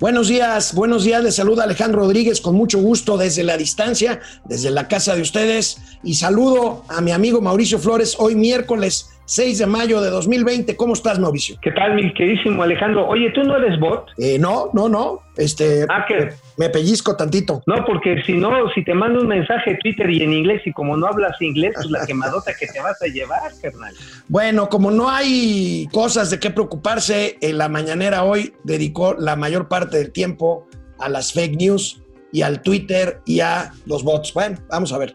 Buenos días, buenos días. Les saluda Alejandro Rodríguez con mucho gusto desde la distancia, desde la casa de ustedes. Y saludo a mi amigo Mauricio Flores hoy miércoles 6 de mayo de 2020. ¿Cómo estás, Mauricio? ¿Qué tal, mi queridísimo Alejandro? Oye, ¿tú no eres bot? Eh, no, no, no. Este, Ah, ¿qué? me pellizco tantito. No, porque si no, si te mando un mensaje de Twitter y en inglés y como no hablas inglés, pues la quemadota que te vas a llevar, carnal. Bueno, como no hay cosas de qué preocuparse, en la mañanera hoy dedicó la mayor parte del tiempo a las fake news y al Twitter y a los bots. Bueno, vamos a ver.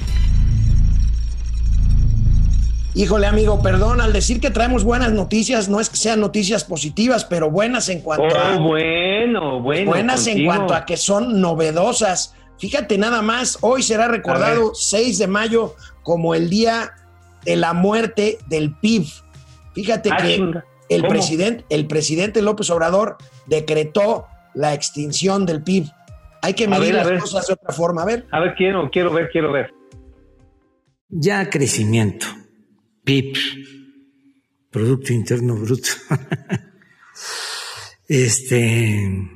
Híjole, amigo, perdón, al decir que traemos buenas noticias, no es que sean noticias positivas, pero buenas en cuanto a. Oh, bueno, bueno. buenas en cuanto a que son novedosas. Fíjate nada más, hoy será recordado ver. 6 de mayo como el día de la muerte del PIB. Fíjate Ah, que el ¿Cómo? presidente, el presidente López Obrador decretó la extinción del PIB. Hay que A medir ver, a las ver. cosas de otra forma. A ver, A ver, quiero, quiero ver, quiero ver. ya crecimiento, PIB, Producto Interno Bruto. este,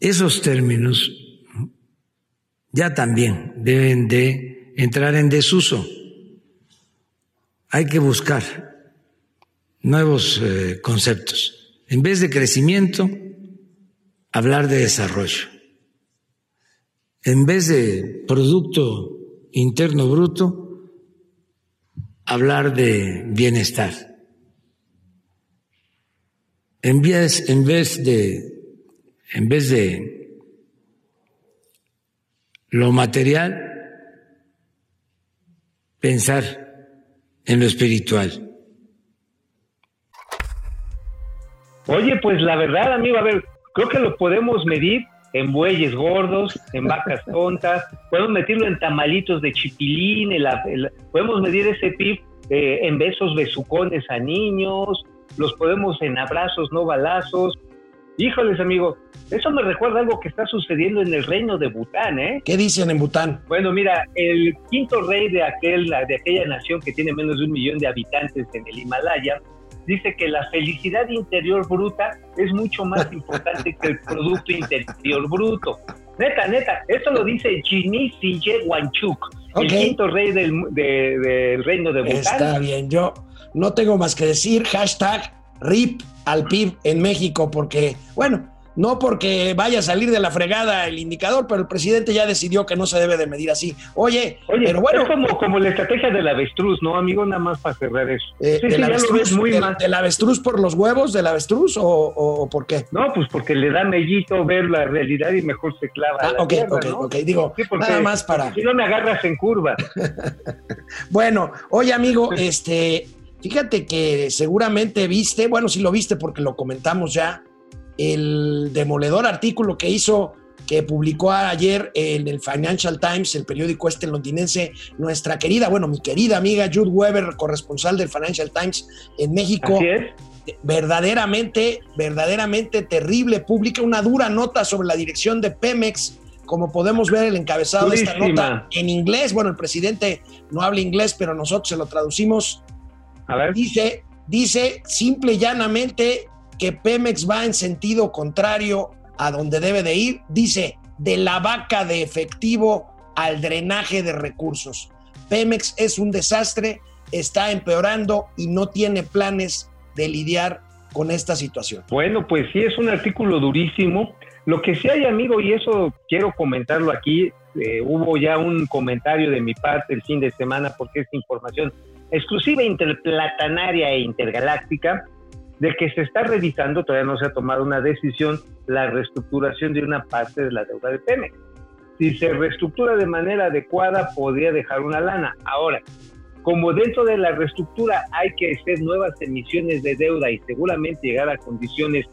esos términos ya también deben de entrar en desuso. Hay que buscar nuevos eh, conceptos. En vez de crecimiento, hablar de desarrollo. En vez de Producto Interno Bruto, hablar de bienestar. En vez, en vez de en vez de lo material, pensar en lo espiritual. Oye, pues la verdad, amigo, a ver, creo que lo podemos medir en bueyes gordos, en vacas tontas, podemos medirlo en tamalitos de chipilín, podemos medir ese PIB eh, en besos besucones a niños, los podemos en abrazos, no balazos. Híjoles, amigo, eso me recuerda algo que está sucediendo en el reino de Bután, ¿eh? ¿qué dicen en Bután? Bueno, mira, el quinto rey de, aquel, de aquella nación que tiene menos de un millón de habitantes en el Himalaya, dice que la felicidad interior bruta es mucho más importante que el Producto Interior Bruto. Neta, neta, esto lo dice Jimmy Sinje Wanchuk, el quinto rey del, de- del reino de Bután. Está bien, yo no tengo más que decir hashtag RIP al PIB en México, porque, bueno, no porque vaya a salir de la fregada el indicador, pero el presidente ya decidió que no se debe de medir así. Oye, Oye, pero bueno, es como, como la estrategia del avestruz, ¿no, amigo? Nada más para cerrar eso. eh, sí, ¿del, sí, avestruz, ves muy del- mal. del avestruz por los huevos del avestruz o, o- por qué? No, pues porque le da mellito ver la realidad y mejor se clava. a Ah, la ok, tierra, ok, ¿no? ok, digo, Sí, porque nada más para... Si no me agarras en curva. Bueno, oye amigo, este, fíjate que seguramente viste, bueno, sí lo viste porque lo comentamos ya, el demoledor artículo que hizo, que publicó ayer en el Financial Times, el periódico este londinense, nuestra querida, bueno, mi querida amiga Jude Weber, corresponsal del Financial Times en México, Así es. verdaderamente, verdaderamente terrible, publica una dura nota sobre la dirección de Pemex, como podemos ver el encabezado de esta Durísima. nota en inglés, bueno, el presidente no habla inglés, pero nosotros se lo traducimos, A ver. dice, dice simple y llanamente que Pemex va en sentido contrario a donde debe de ir, dice, de la vaca de efectivo al drenaje de recursos. Pemex es un desastre, está empeorando y no tiene planes de lidiar con esta situación. Bueno, pues sí, es un artículo durísimo. Lo que sí hay, amigo, y eso quiero comentarlo aquí, eh, hubo ya un comentario de mi parte el fin de semana porque es información exclusiva, interplatanaria e intergaláctica, de que se está revisando, todavía no se ha tomado una decisión, la reestructuración de una parte de la deuda de Pemex. Si se reestructura de manera adecuada, podría dejar una lana. Ahora, como dentro de la reestructura hay que hacer nuevas emisiones de deuda y seguramente llegar a condiciones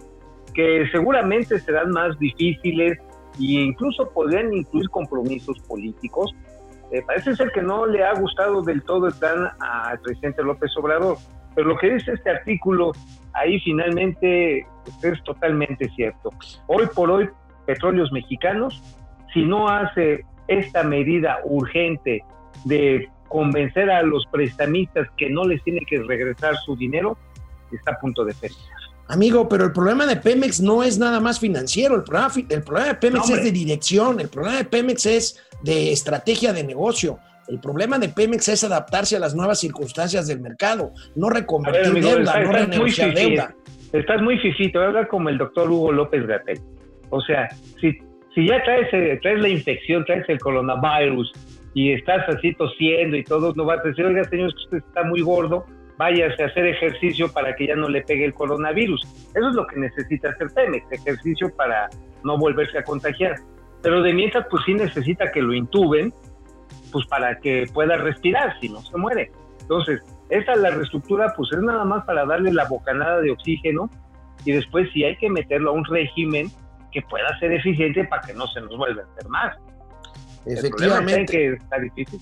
que seguramente serán más difíciles e incluso podrían incluir compromisos políticos, eh, parece ser que no le ha gustado del todo el plan al presidente López Obrador. Pero lo que dice este artículo ahí finalmente pues, es totalmente cierto. Hoy por hoy, Petróleos Mexicanos, si no hace esta medida urgente de convencer a los prestamistas que no les tiene que regresar su dinero, está a punto de perder. Amigo, pero el problema de Pemex no es nada más financiero, el problema, el problema de Pemex No, es de dirección, el problema de Pemex es de estrategia de negocio, el problema de Pemex es adaptarse a las nuevas circunstancias del mercado, no ver, reconvertir amigo, deuda, no estás muy renegociar fifí, deuda. estás muy fifito, habla como el doctor Hugo López Gatel. O sea, si, si ya traes, eh, traes la infección, traes el coronavirus y estás así tosiendo y todo, no vas a decir, oiga, señor, usted está muy gordo, váyase a hacer ejercicio para que ya no le pegue el coronavirus. Eso es lo que necesita hacer Pemex, ejercicio para no volverse a contagiar. Pero de mientras, pues sí necesita que lo intuben, pues para que pueda respirar, si no se muere. Entonces, esta la reestructura, pues es nada más para darle la bocanada de oxígeno y después si hay que meterlo a un régimen que pueda ser eficiente para que no se nos vuelva a enfermar. El problema está en Efectivamente. que está difícil.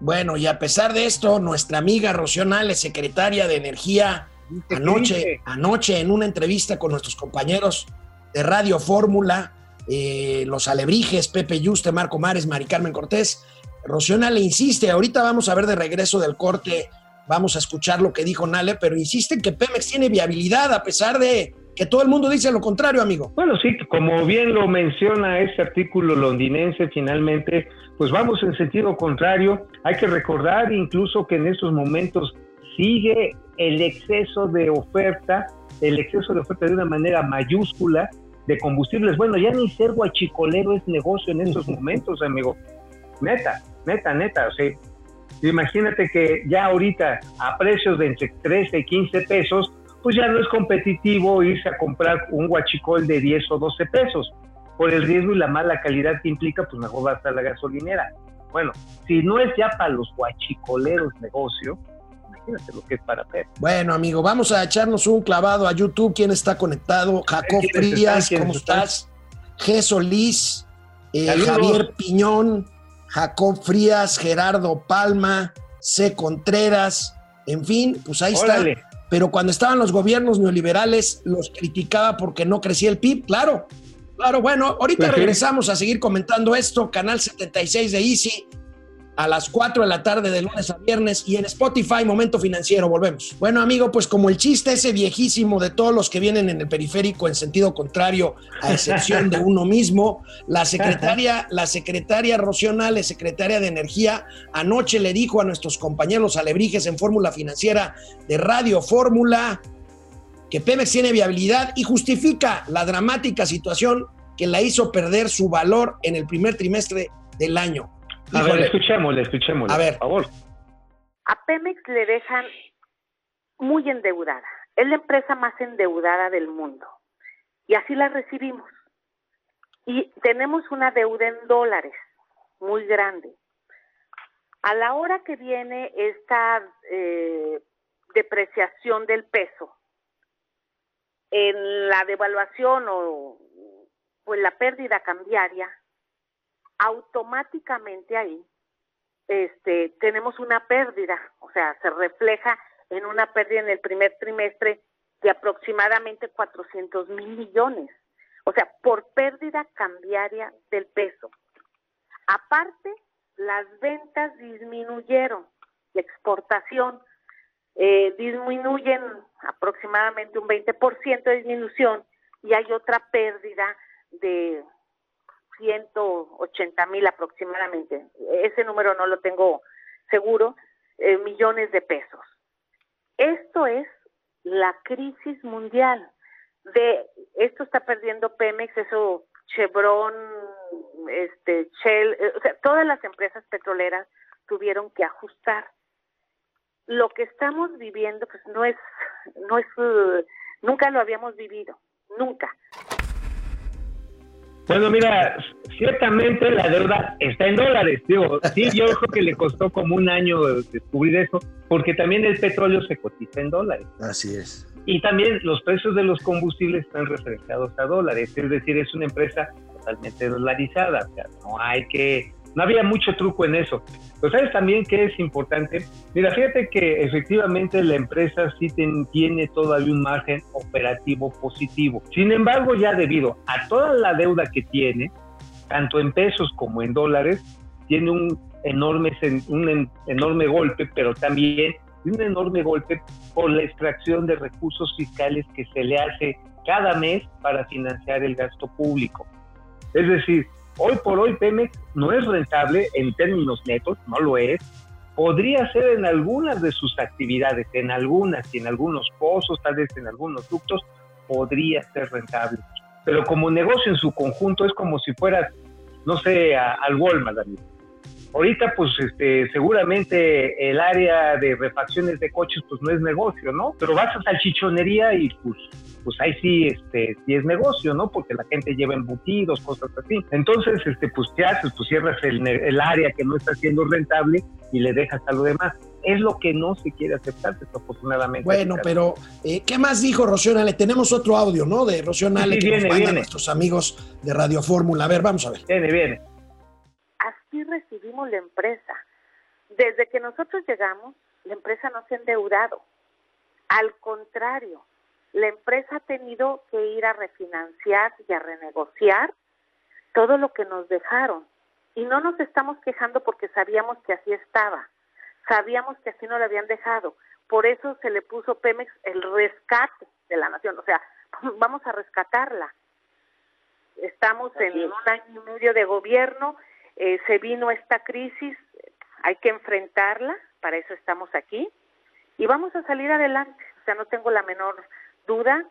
Bueno, y a pesar de esto, nuestra amiga Rocío Nales, secretaria de Energía, ¿Qué anoche, anoche en una entrevista con nuestros compañeros de Radio Fórmula, eh, los alebrijes, Pepe Yuste, Marco Mares, Mari Carmen Cortés, Rocío Nale insiste, ahorita vamos a ver de regreso del corte, vamos a escuchar lo que dijo Nale, pero insiste en que Pemex tiene viabilidad a pesar de que todo el mundo dice lo contrario, amigo. Bueno, sí, como bien lo menciona este artículo londinense, finalmente, pues vamos en sentido contrario. Hay que recordar incluso que en estos momentos sigue el exceso de oferta, el exceso de oferta de una manera mayúscula de combustibles. Bueno, ya ni ser guachicolero es negocio en estos momentos, amigo. Neta, neta, neta. O sea, imagínate que ya ahorita a precios de entre 13 y 15 pesos, pues ya no es competitivo irse a comprar un guachicol de 10 o 12 pesos. Por el riesgo y la mala calidad que implica, pues mejor va a estar la gasolinera. Bueno, si no es ya para los guachicoleros negocio, imagínate lo que es para Pep. Bueno, amigo, vamos a echarnos un clavado a YouTube. ¿Quién está conectado? Jacob ¿Quiénes están? Frías, ¿Quiénes ¿cómo estás? G. Solís, eh. Javier Piñón, Jacob Frías, Gerardo Palma, C. Contreras, en fin, pues ahí Órale. está. Pero cuando estaban los gobiernos neoliberales, los criticaba porque no crecía el PIB, claro. Claro, bueno, ahorita Pues regresamos a seguir comentando esto, Canal 76 de Easy, a las 4 de la tarde de lunes a viernes y en Spotify Momento Financiero. Volvemos. Bueno, amigo, pues como el chiste ese viejísimo de todos los que vienen en el periférico en sentido contrario, a excepción de uno mismo, la secretaria, la secretaria Rocío Nales, secretaria de Energía, anoche le dijo a nuestros compañeros alebrijes en Fórmula Financiera de Radio Fórmula que Pemex tiene viabilidad y justifica la dramática situación que la hizo perder su valor en el primer trimestre del año. A ver, escuchémosle, escuchémosle. A ver. Por favor. A Pemex le dejan muy endeudada. Es la empresa más endeudada del mundo. Y así la recibimos. Y tenemos una deuda en dólares muy grande. A la hora que viene esta eh, depreciación del peso, en la devaluación o pues la pérdida cambiaria, automáticamente ahí este, tenemos una pérdida, o sea, se refleja en una pérdida en el primer trimestre de aproximadamente 400 mil millones, o sea, por pérdida cambiaria del peso. Aparte, las ventas disminuyeron, la exportación eh, disminuyen aproximadamente un 20% de disminución y hay otra pérdida de 180 mil aproximadamente, ese número no lo tengo seguro, eh, millones de pesos. Esto es la crisis mundial. De esto está perdiendo Pemex, eso Chevron, este Shell, eh, o sea, todas las empresas petroleras tuvieron que ajustar. Lo que estamos viviendo, pues no es, no es, uh, nunca lo habíamos vivido, nunca. Bueno, mira, ciertamente la deuda está en dólares. Digo, sí, yo creo que le costó como un año descubrir eso, porque también el petróleo se cotiza en dólares. Así es. Y también los precios de los combustibles están referenciados a dólares, es decir, es una empresa totalmente dolarizada. O sea, no hay que, No había mucho truco en eso. Pero sabes también que es importante. Mira, fíjate que efectivamente la empresa sí tiene todavía un margen operativo positivo. Sin embargo, ya debido a toda la deuda que tiene, tanto en pesos como en dólares, tiene un enorme, un enorme golpe, pero también un enorme golpe por la extracción de recursos fiscales que se le hace cada mes para financiar el gasto público. Es decir, hoy por hoy Pemex no es rentable en términos netos, no lo es. Podría ser en algunas de sus actividades, en algunas y en algunos pozos, tal vez en algunos ductos, podría ser rentable. Pero como negocio en su conjunto es como si fueras, no sé, al Walmart, Ahorita, pues, este, seguramente el área de refacciones de coches, pues, no es negocio, ¿no? Pero vas a salchichonería y, pues, pues ahí sí, este, sí es negocio, ¿no? Porque la gente lleva embutidos, cosas así. Entonces, este, pues, ¿qué haces? Pues cierras el, el área que no está siendo rentable y le dejas a lo demás. Es lo que no se quiere aceptar, desafortunadamente. Bueno, pero eh, ¿qué más dijo Rocío Le Tenemos otro audio, ¿no? De Rocío Nale sí, que viene, nos mandan viene. nuestros amigos de Radio Fórmula. A ver, vamos a ver. Viene, viene recibimos la empresa. Desde que nosotros llegamos, la empresa no se ha endeudado. Al contrario, la empresa ha tenido que ir a refinanciar y a renegociar todo lo que nos dejaron. Y no nos estamos quejando porque sabíamos que así estaba. Sabíamos que así no lo habían dejado. Por eso se le puso Pemex el rescate de la nación. O sea, vamos a rescatarla. Estamos en un año y medio de gobierno eh, se vino esta crisis, hay que enfrentarla, para eso estamos aquí, y vamos a salir adelante, o sea, no tengo la menor duda,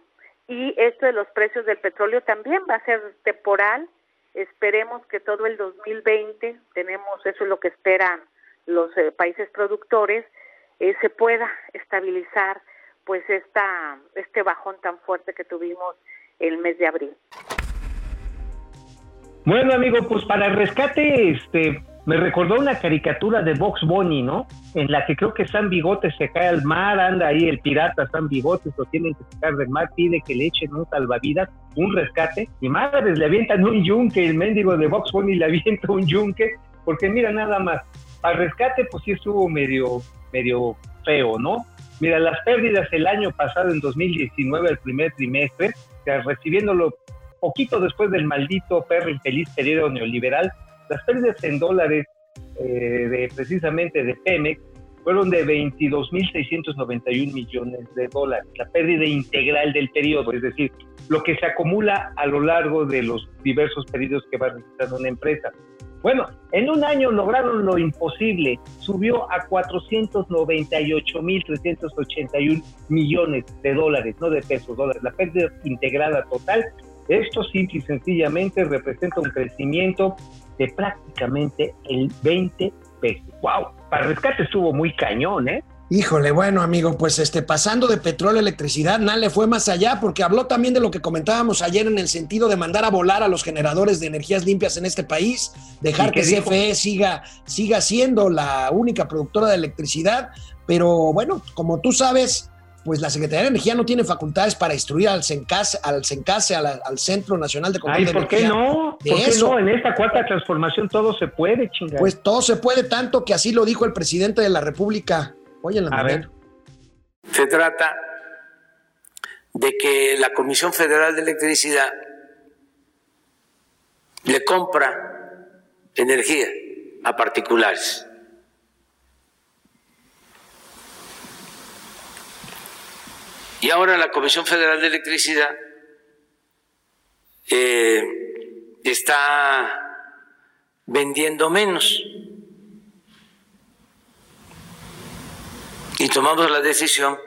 y esto de los precios del petróleo también va a ser temporal, esperemos que todo el 2020, tenemos, eso es lo que esperan los eh, países productores, eh, se pueda estabilizar pues esta, este bajón tan fuerte que tuvimos el mes de abril. Bueno, amigo, pues para el rescate, este, me recordó una caricatura de Box Bunny, ¿no? En la que creo que San Bigotes se cae al mar, anda ahí el pirata San Bigotes, lo tienen que sacar del mar, pide que le echen un salvavidas, un rescate, y madres le avientan un yunque, el mendigo de Box Bunny le avienta un yunque, porque mira nada más, al rescate pues sí estuvo medio, medio feo, ¿no? Mira, las pérdidas el año pasado, en 2019, el primer trimestre, recibiéndolo poquito después del maldito perro infeliz periodo neoliberal, las pérdidas en dólares eh, de precisamente de Pemex fueron de 22.691 millones de dólares, la pérdida integral del periodo, es decir, lo que se acumula a lo largo de los diversos periodos que va registrando una empresa. Bueno, en un año lograron lo imposible, subió a 498.381 millones de dólares, no de pesos, dólares, la pérdida integrada total esto simple y sencillamente representa un crecimiento de prácticamente el 20 pesos. ¡Wow! Para rescate estuvo muy cañón, ¿eh? Híjole, bueno, amigo, pues este, pasando de petróleo a electricidad, le fue más allá porque habló también de lo que comentábamos ayer en el sentido de mandar a volar a los generadores de energías limpias en este país, dejar que dijo? CFE siga, siga siendo la única productora de electricidad, pero bueno, como tú sabes, pues la Secretaría de Energía no tiene facultades para instruir al CENCASE, al, CENCASE, al, al Centro Nacional de Control Ay, ¿por qué no? ¿Por qué no? En esta cuarta transformación todo se puede, chingar. Pues todo se puede, tanto que así lo dijo el presidente de la República hoy en la A mañana. ver. Se trata de que la Comisión Federal de Electricidad le compra energía a particulares. Y ahora la Comisión Federal de Electricidad eh, está vendiendo menos. Y tomamos la decisión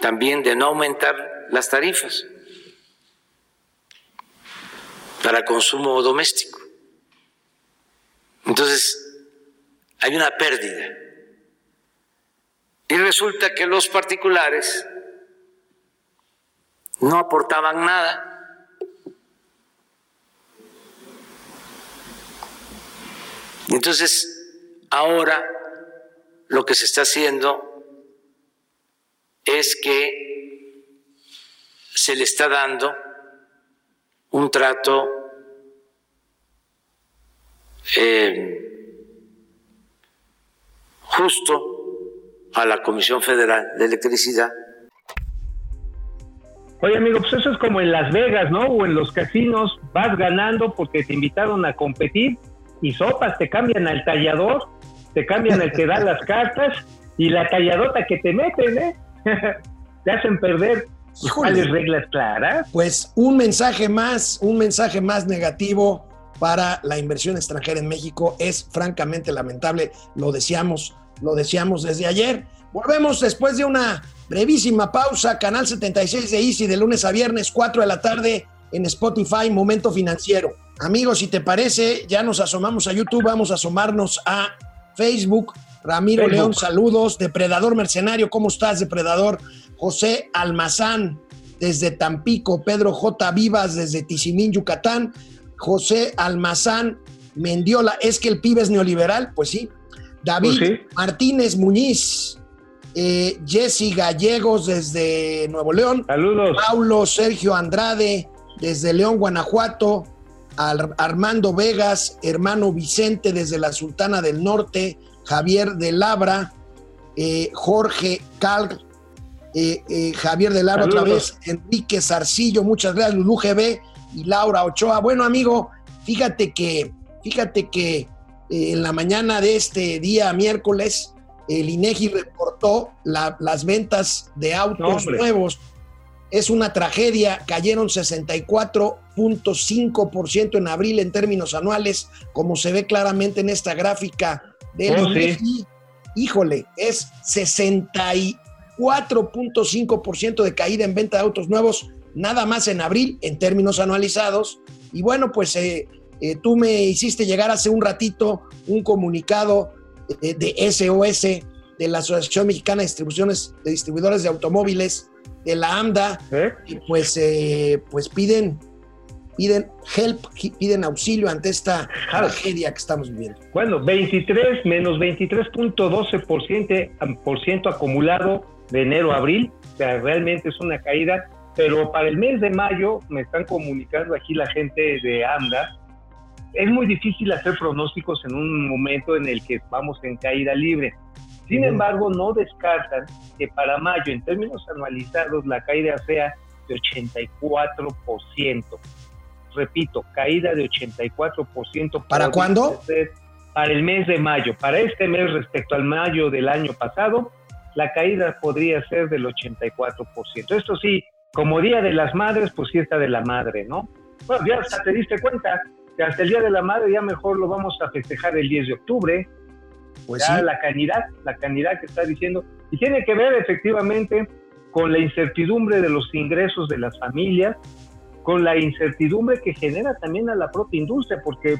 también de no aumentar las tarifas para consumo doméstico. Entonces, hay una pérdida. Y resulta que los particulares no aportaban nada. Entonces, ahora lo que se está haciendo es que se le está dando un trato eh, justo a la Comisión Federal de Electricidad. Oye, amigo, pues eso es como en Las Vegas, ¿no? O en los casinos, vas ganando porque te invitaron a competir y sopas, te cambian al tallador, te cambian el que da las cartas y la talladota que te meten, ¿eh? te hacen perder. ¿Cuáles reglas claras? Pues un mensaje más, un mensaje más negativo para la inversión extranjera en México es francamente lamentable. Lo deseamos, lo deseamos desde ayer. Volvemos después de una brevísima pausa. Canal 76 de Easy de lunes a viernes, 4 de la tarde en Spotify, Momento Financiero. Amigos, si te parece, ya nos asomamos a YouTube, vamos a asomarnos a Facebook. Ramiro Facebook. León, saludos. Depredador Mercenario, ¿cómo estás, Depredador? José Almazán, desde Tampico. Pedro J. Vivas, desde Tizimín, Yucatán. José Almazán Mendiola, ¿es que el pibe es neoliberal? Pues sí. David Pues sí. Martínez Muñiz, eh, Jesse Gallegos desde Nuevo León. Saludos. Paulo Sergio Andrade, desde León, Guanajuato, Ar- Armando Vegas, hermano Vicente desde la Sultana del Norte, Javier de Labra, eh, Jorge Cal, eh, Javier de Labra otra vez, Enrique Zarcillo, muchas gracias, Lulú GB y Laura Ochoa. Bueno, amigo, fíjate que, fíjate que en la mañana de este día miércoles, el INEGI reportó la- las ventas de autos No, nuevos es una tragedia. Cayeron 64.5% en abril en términos anuales, como se ve claramente en esta gráfica del Oh, sí. INEGI. Híjole, es 64.5% de caída en venta de autos nuevos, nada más en abril en términos anualizados. Y bueno, pues eh, eh, tú me hiciste llegar hace un ratito un comunicado eh, de SOS, de la Asociación Mexicana de Distribuciones de Distribuidores de Automóviles, de la AMDA, ¿Eh? y pues, eh, pues piden, piden help, piden auxilio ante esta tragedia que estamos viviendo. Bueno, 23 menos 23.12% por ciento acumulado de enero a abril. O sea, realmente es una caída. Pero para el mes de mayo, me están comunicando aquí la gente de AMDA, es muy difícil hacer pronósticos en un momento en el que vamos en caída libre. Sin embargo, no descartan que para mayo, en términos anualizados, la caída sea de 84%. Repito, caída de 84%. ¿Para cuándo? Para el mes de mayo. Para este mes respecto al mayo del año pasado, la caída podría ser del 84%. Esto sí, como Día de las Madres, pues fiesta de la madre, ¿no? Bueno, ya hasta te diste cuenta que hasta el Día de la Madre ya mejor lo vamos a festejar el 10 de octubre, Pues ya sí, la canidad, la canidad que está diciendo, y tiene que ver efectivamente con la incertidumbre de los ingresos de las familias, con la incertidumbre que genera también a la propia industria, porque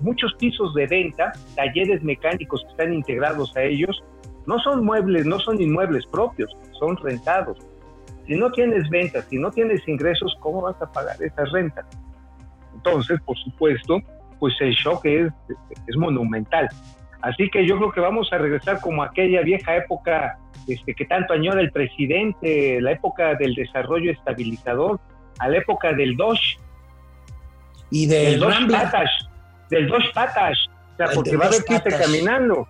muchos pisos de venta, talleres mecánicos que están integrados a ellos, no son muebles, no son inmuebles propios, son rentados. Si no tienes ventas, si no tienes ingresos, ¿cómo vas a pagar esas rentas? Entonces, por supuesto, pues el shock es, es monumental. Así que yo creo que vamos a regresar como aquella vieja época este, que tanto añora el presidente, la época del desarrollo estabilizador, a la época del Doge, y del del Rambler. Patas, del Doge Patas, o sea, El porque va a caminando.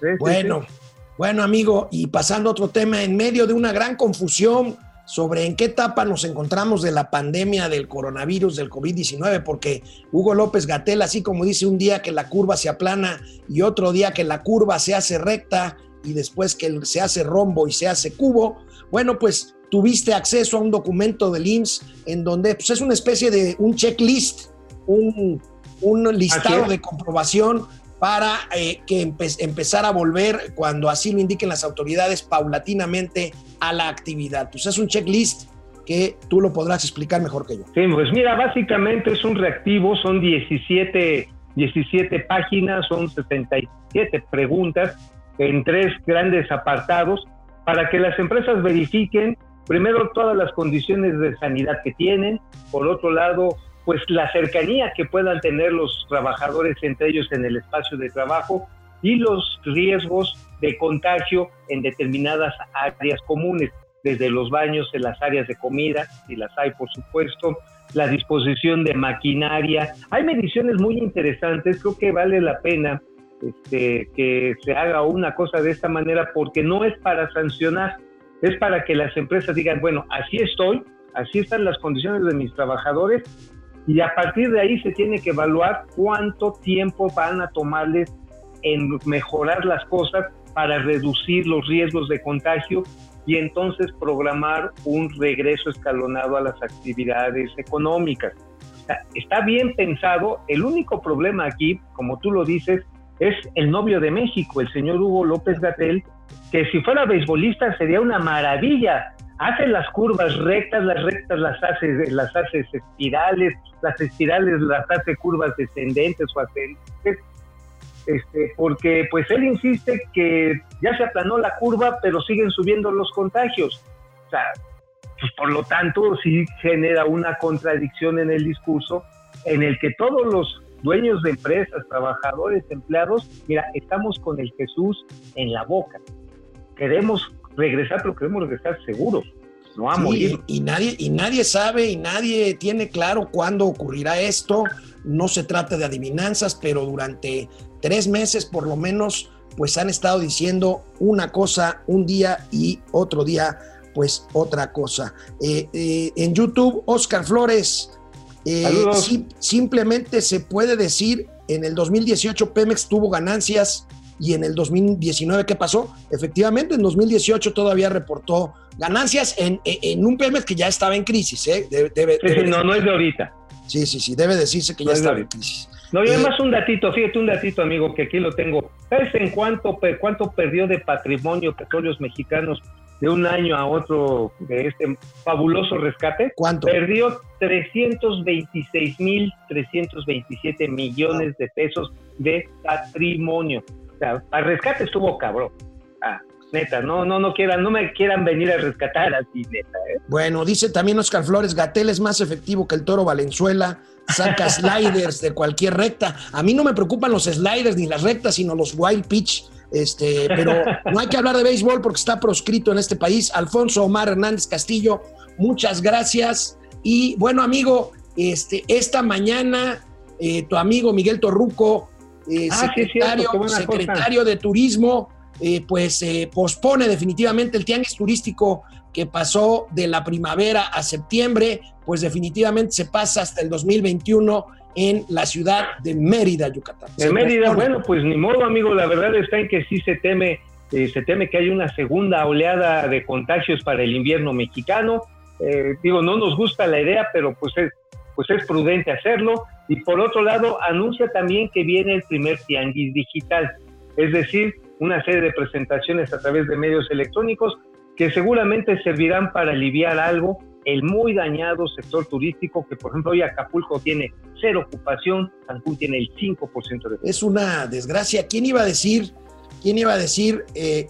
Sí, Bueno, sí. bueno, amigo, y pasando a otro tema, en medio de una gran confusión sobre en qué etapa nos encontramos de la pandemia del coronavirus, del COVID-19, porque Hugo López Gatel, así como dice un día que la curva se aplana y otro día que la curva se hace recta y después que se hace rombo y se hace cubo, bueno, pues tuviste acceso a un documento del IMSS en donde pues, es una especie de un checklist, un, un listado de comprobación para eh, que empe- empezara a volver, cuando así lo indiquen las autoridades, paulatinamente a la actividad. Pues es un checklist que tú lo podrás explicar mejor que yo. Sí, pues mira, básicamente es un reactivo, son 17, 17 páginas, son 77 preguntas en tres grandes apartados para que las empresas verifiquen primero todas las condiciones de sanidad que tienen, por otro lado, pues la cercanía que puedan tener los trabajadores entre ellos en el espacio de trabajo y los riesgos de contagio en determinadas áreas comunes, desde los baños, en las áreas de comida, si las hay por supuesto, la disposición de maquinaria. Hay mediciones muy interesantes, creo que vale la pena este, que se haga una cosa de esta manera porque no es para sancionar, es para que las empresas digan, bueno, así estoy, así están las condiciones de mis trabajadores y a partir de ahí se tiene que evaluar cuánto tiempo van a tomarles en mejorar las cosas para reducir los riesgos de contagio y entonces programar un regreso escalonado a las actividades económicas. está bien pensado, el único problema aquí, como tú lo dices, es el novio de México, el señor Hugo López Gatel, que si fuera beisbolista sería una maravilla. Hace las curvas rectas, las rectas las hace, las hace espirales, las espirales las hace curvas descendentes o ascendentes, este, porque pues él insiste que ya se aplanó la curva, pero siguen subiendo los contagios. O sea, pues por lo tanto sí genera una contradicción en el discurso en el que todos los dueños de empresas, trabajadores, empleados, mira, estamos con el Jesús en la boca. Queremos regresar, pero queremos regresar seguros, no a morir. Y, nadie, y nadie sabe y nadie tiene claro cuándo ocurrirá esto. No se trata de adivinanzas, pero durante tres meses por lo menos, pues han estado diciendo una cosa un día y otro día, pues otra cosa. Eh, eh, en YouTube, Oscar Flores eh, simplemente se puede decir, en el 2018 Pemex tuvo ganancias y en el 2019, ¿qué pasó? Efectivamente, en 2018 todavía reportó ganancias en, un Pemex que ya estaba en crisis. ¿eh? no, no es de ahorita. Sí, sí, sí, debe decirse que ya estaba en crisis. No, y además eh, un datito, fíjate un datito, amigo, que aquí lo tengo. ¿Sabes en cuánto, cuánto perdió de patrimonio petróleos mexicanos de un año a otro de este fabuloso rescate. ¿Cuánto? Perdió 326 mil 327 millones de pesos de patrimonio. O sea, al rescate estuvo cabrón. Ah, neta, no, no, no quieran, no me quieran venir a rescatar así, neta. ¿eh? Bueno, dice también Oscar Flores, Gatel es más efectivo que el toro Valenzuela, saca sliders de cualquier recta. A mí no me preocupan los sliders ni las rectas, sino los wild pitch este, pero no hay que hablar de béisbol porque está proscrito en este país. Alfonso Omar Hernández Castillo, muchas gracias. Y bueno, amigo, este, esta mañana eh, tu amigo Miguel Torruco, eh, ah, secretario, de Turismo, eh, pues pospone definitivamente el tianguis turístico que pasó de la primavera a septiembre, pues definitivamente se pasa hasta el 2021 en la ciudad de Mérida, Yucatán. De Mérida, bueno, pues ni modo, amigo, la verdad está en que sí se teme, eh, se teme que haya una segunda oleada de contagios para el invierno mexicano. Eh, digo, no nos gusta la idea, pero pues es, pues es prudente hacerlo. Y por otro lado, anuncia también que viene el primer tianguis digital, es decir, una serie de presentaciones a través de medios electrónicos que seguramente servirán para aliviar algo el muy dañado sector turístico, que por ejemplo hoy Acapulco tiene cero ocupación, Cancún tiene el 5% de Es una desgracia. ¿Quién iba a decir, quién iba a decir eh,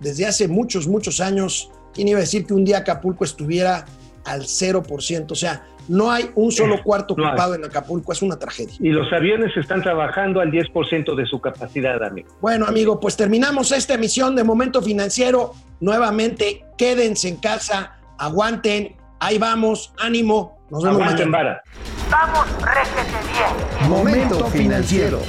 desde hace muchos, muchos años, quién iba a decir que un día Acapulco estuviera al 0%? O sea, no hay un solo cuarto ocupado en Acapulco, es una tragedia. Y los aviones están trabajando al 10% de su capacidad, amigo. Bueno, amigo, pues terminamos esta emisión de Momento Financiero. Nuevamente, quédense en casa, aguanten, Ahí vamos, ánimo. Nos vemos mañana. Vamos, réjete bien. Momento financiero.